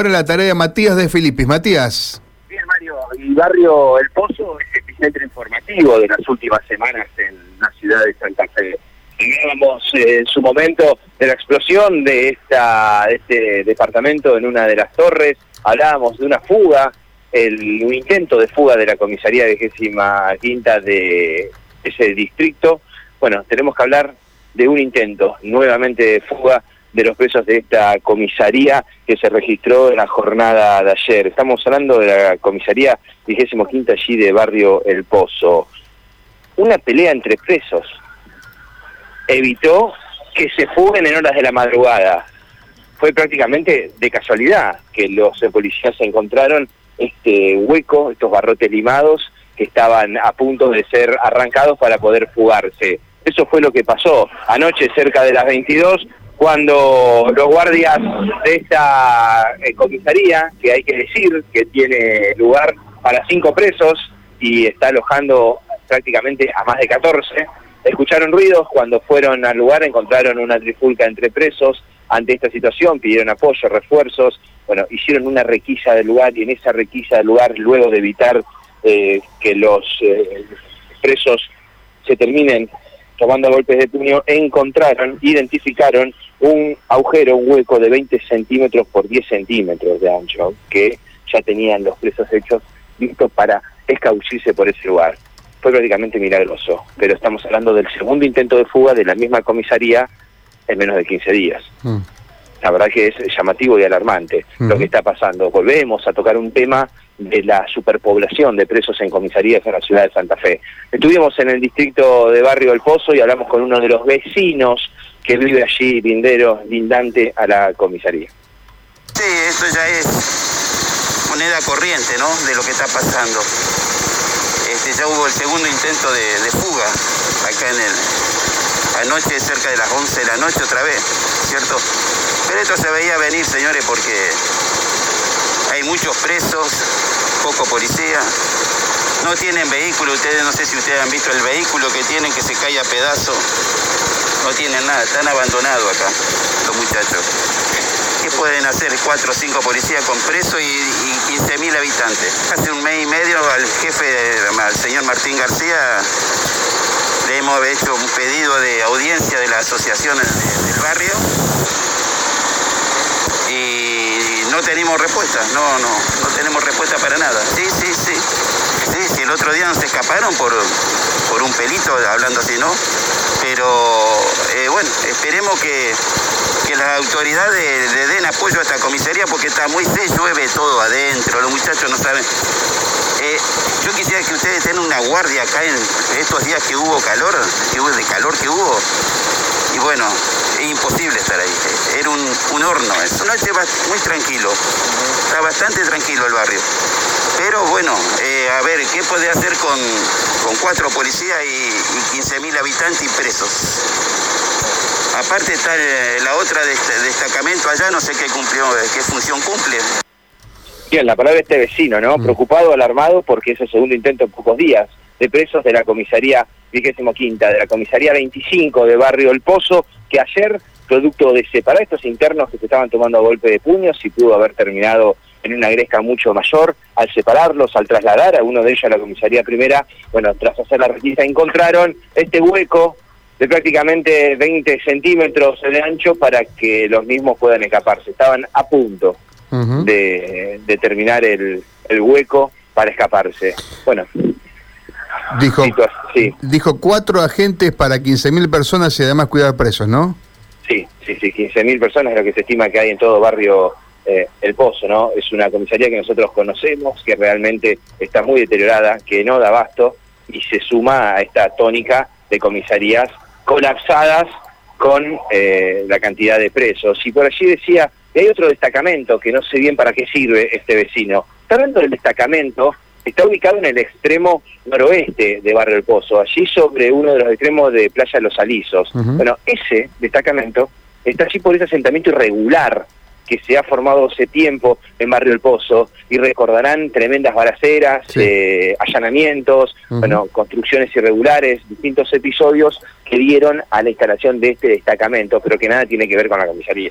ahora la tarea de Matías de Filipis. Matías. Bien, Mario. El barrio El Pozo es el epicentro informativo de las últimas semanas en la ciudad de Santa Fe. Hablábamos eh, en su momento de la explosión de, esta, de este departamento en una de las torres, hablábamos de una fuga, el intento de fuga de la comisaría vigésima quinta de ese distrito. Bueno, tenemos que hablar de un intento nuevamente de fuga de los presos de esta comisaría que se registró en la jornada de ayer. Estamos hablando de la comisaría vigésimo quinta allí de barrio El Pozo. Una pelea entre presos evitó que se fuguen en horas de la madrugada. Fue prácticamente de casualidad que los policías encontraron este hueco, estos barrotes limados que estaban a punto de ser arrancados para poder fugarse. Eso fue lo que pasó anoche cerca de las 22 cuando los guardias de esta eh, comisaría, que hay que decir que tiene lugar para cinco presos y está alojando prácticamente a más de 14, escucharon ruidos, cuando fueron al lugar encontraron una trifulca entre presos, ante esta situación pidieron apoyo, refuerzos, bueno, hicieron una requisa del lugar y en esa requisa del lugar, luego de evitar eh, que los eh, presos se terminen tomando golpes de puño, encontraron, identificaron un agujero, un hueco de 20 centímetros por 10 centímetros de ancho, que ya tenían los presos hechos listos para escabullirse por ese lugar. Fue prácticamente milagroso, pero estamos hablando del segundo intento de fuga de la misma comisaría en menos de 15 días. Mm. La verdad que es llamativo y alarmante lo que está pasando. Volvemos a tocar un tema de la superpoblación de presos en comisarías en la ciudad de Santa Fe. Estuvimos en el distrito de Barrio El Pozo y hablamos con uno de los vecinos que vive allí, lindero, lindante a la comisaría. Sí, esto ya es moneda corriente, ¿no? De lo que está pasando. Este, ya hubo el segundo intento de, fuga acá en el anoche cerca de las 11 de la noche otra vez, ¿cierto? Pero esto se veía venir, señores, porque hay muchos presos, poco policía, no tienen vehículo, ustedes no sé si ustedes han visto el vehículo que tienen que se cae a pedazos, no tienen nada, están abandonados acá los muchachos. ¿Qué pueden hacer cuatro o cinco policías con presos y, y 15 mil habitantes? Hace un mes y medio al jefe, al señor Martín García, le hemos hecho un pedido de audiencia de la asociación del barrio no tenemos respuesta, no, no, no tenemos respuesta para nada. Sí, sí, sí. Sí, sí, el otro día nos escaparon por, por un pelito, hablando así, ¿no? Pero eh, bueno, esperemos que, las autoridades le den apoyo a esta comisaría porque está muy se llueve todo adentro, los muchachos no saben. Eh, yo quisiera que ustedes tengan una guardia acá en estos días que hubo calor, que hubo de calor que hubo. Y bueno, es imposible estar ahí. Era un, un horno. Es una noche muy tranquilo. Está bastante tranquilo el barrio. Pero bueno, eh, a ver, ¿qué puede hacer con, con cuatro policías y, y 15.000 habitantes y presos? Aparte está eh, la otra de este destacamento allá, no sé qué cumplió, qué función cumple. Bien, la palabra de este vecino, ¿no? Mm. Preocupado, alarmado, porque es el segundo intento en pocos días de presos de la comisaría vigésimo quinta, de la comisaría 25 de Barrio El Pozo, que ayer, producto de separar estos internos que se estaban tomando a golpe de puños, y pudo haber terminado en una gresca mucho mayor, al separarlos, al trasladar a uno de ellos a la comisaría primera, bueno, tras hacer la requisa encontraron este hueco de prácticamente 20 centímetros de ancho para que los mismos puedan escaparse. Estaban a punto de, terminar el, el hueco para escaparse. Bueno, Dijo, dijo cuatro agentes para 15.000 personas y además cuidar presos, ¿no? Sí, sí, sí, 15.000 personas es lo que se estima que hay en todo barrio eh, El Pozo, ¿no? Es una comisaría que nosotros conocemos, que realmente está muy deteriorada, que no da abasto y se suma a esta tónica de comisarías colapsadas con eh, la cantidad de presos. Y por allí decía, que hay otro destacamento que no sé bien para qué sirve este vecino. Está hablando del destacamento está ubicado en el extremo noroeste de Barrio El Pozo, allí sobre uno de los extremos de Playa Los Alisos. Bueno, ese destacamento está allí por ese asentamiento irregular que se ha formado hace tiempo en Barrio El Pozo y recordarán tremendas balaceras, eh, allanamientos, bueno, construcciones irregulares, distintos episodios que dieron a la instalación de este destacamento, pero que nada tiene que ver con la comisaría.